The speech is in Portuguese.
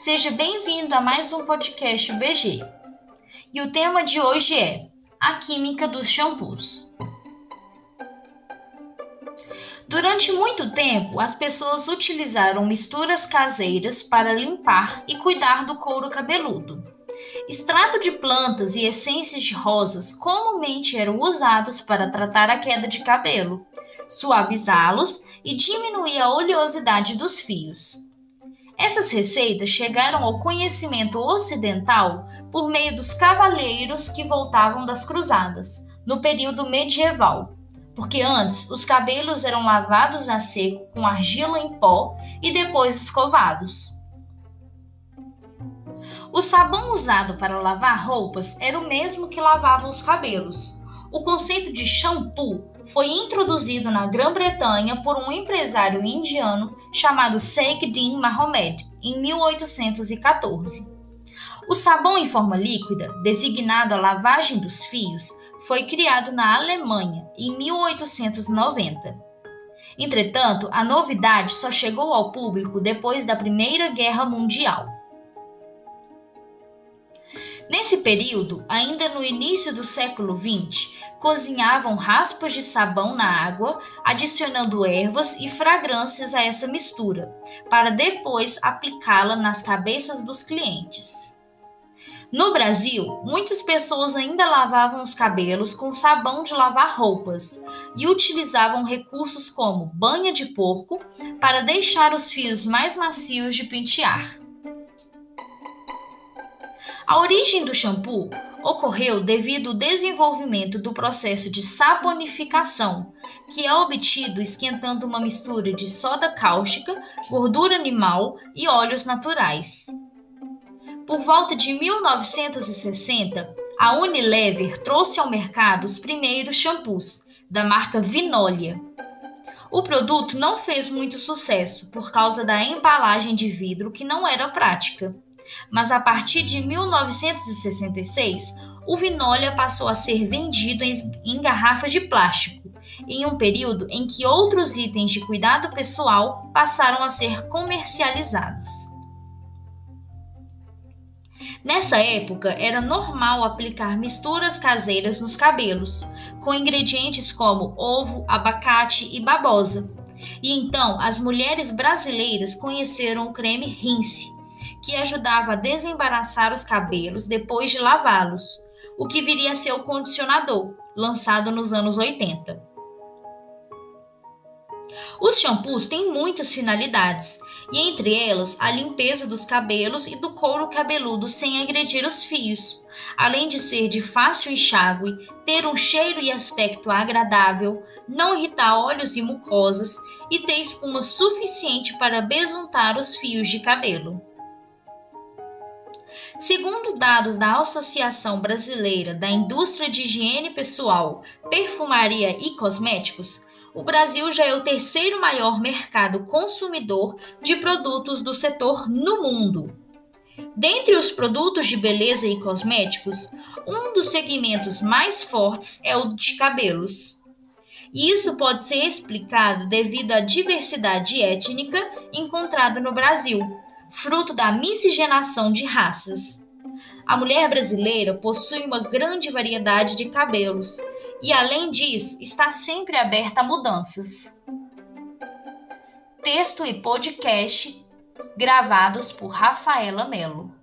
Seja bem-vindo a mais um podcast BG. E o tema de hoje é a química dos shampoos. Durante muito tempo, as pessoas utilizaram misturas caseiras para limpar e cuidar do couro cabeludo. Extrato de plantas e essências de rosas comumente eram usados para tratar a queda de cabelo, suavizá-los e diminuir a oleosidade dos fios. Essas receitas chegaram ao conhecimento ocidental por meio dos cavaleiros que voltavam das cruzadas, no período medieval, porque antes os cabelos eram lavados a seco com argila em pó e depois escovados. O sabão usado para lavar roupas era o mesmo que lavava os cabelos. O conceito de shampoo foi introduzido na Grã-Bretanha por um empresário indiano chamado Din Mahomed em 1814. O sabão em forma líquida, designado a lavagem dos fios, foi criado na Alemanha em 1890. Entretanto, a novidade só chegou ao público depois da Primeira Guerra Mundial. Nesse período, ainda no início do século XX, cozinhavam raspas de sabão na água, adicionando ervas e fragrâncias a essa mistura, para depois aplicá-la nas cabeças dos clientes. No Brasil, muitas pessoas ainda lavavam os cabelos com sabão de lavar roupas e utilizavam recursos como banha de porco para deixar os fios mais macios de pentear. A origem do shampoo ocorreu devido ao desenvolvimento do processo de saponificação, que é obtido esquentando uma mistura de soda cáustica, gordura animal e óleos naturais. Por volta de 1960, a Unilever trouxe ao mercado os primeiros shampoos, da marca Vinolia. O produto não fez muito sucesso por causa da embalagem de vidro que não era prática mas a partir de 1966, o Vinólia passou a ser vendido em garrafas de plástico, em um período em que outros itens de cuidado pessoal passaram a ser comercializados. Nessa época, era normal aplicar misturas caseiras nos cabelos, com ingredientes como ovo, abacate e babosa. E então, as mulheres brasileiras conheceram o creme Rinse, que ajudava a desembaraçar os cabelos depois de lavá-los, o que viria a ser o condicionador, lançado nos anos 80. Os shampoos têm muitas finalidades, e entre elas a limpeza dos cabelos e do couro cabeludo sem agredir os fios, além de ser de fácil enxágue, ter um cheiro e aspecto agradável, não irritar olhos e mucosas e ter espuma suficiente para besuntar os fios de cabelo. Segundo dados da Associação Brasileira da Indústria de Higiene Pessoal, Perfumaria e Cosméticos, o Brasil já é o terceiro maior mercado consumidor de produtos do setor no mundo. Dentre os produtos de beleza e cosméticos, um dos segmentos mais fortes é o de cabelos. Isso pode ser explicado devido à diversidade étnica encontrada no Brasil, fruto da miscigenação de raças. A mulher brasileira possui uma grande variedade de cabelos e, além disso, está sempre aberta a mudanças. Texto e podcast gravados por Rafaela Melo.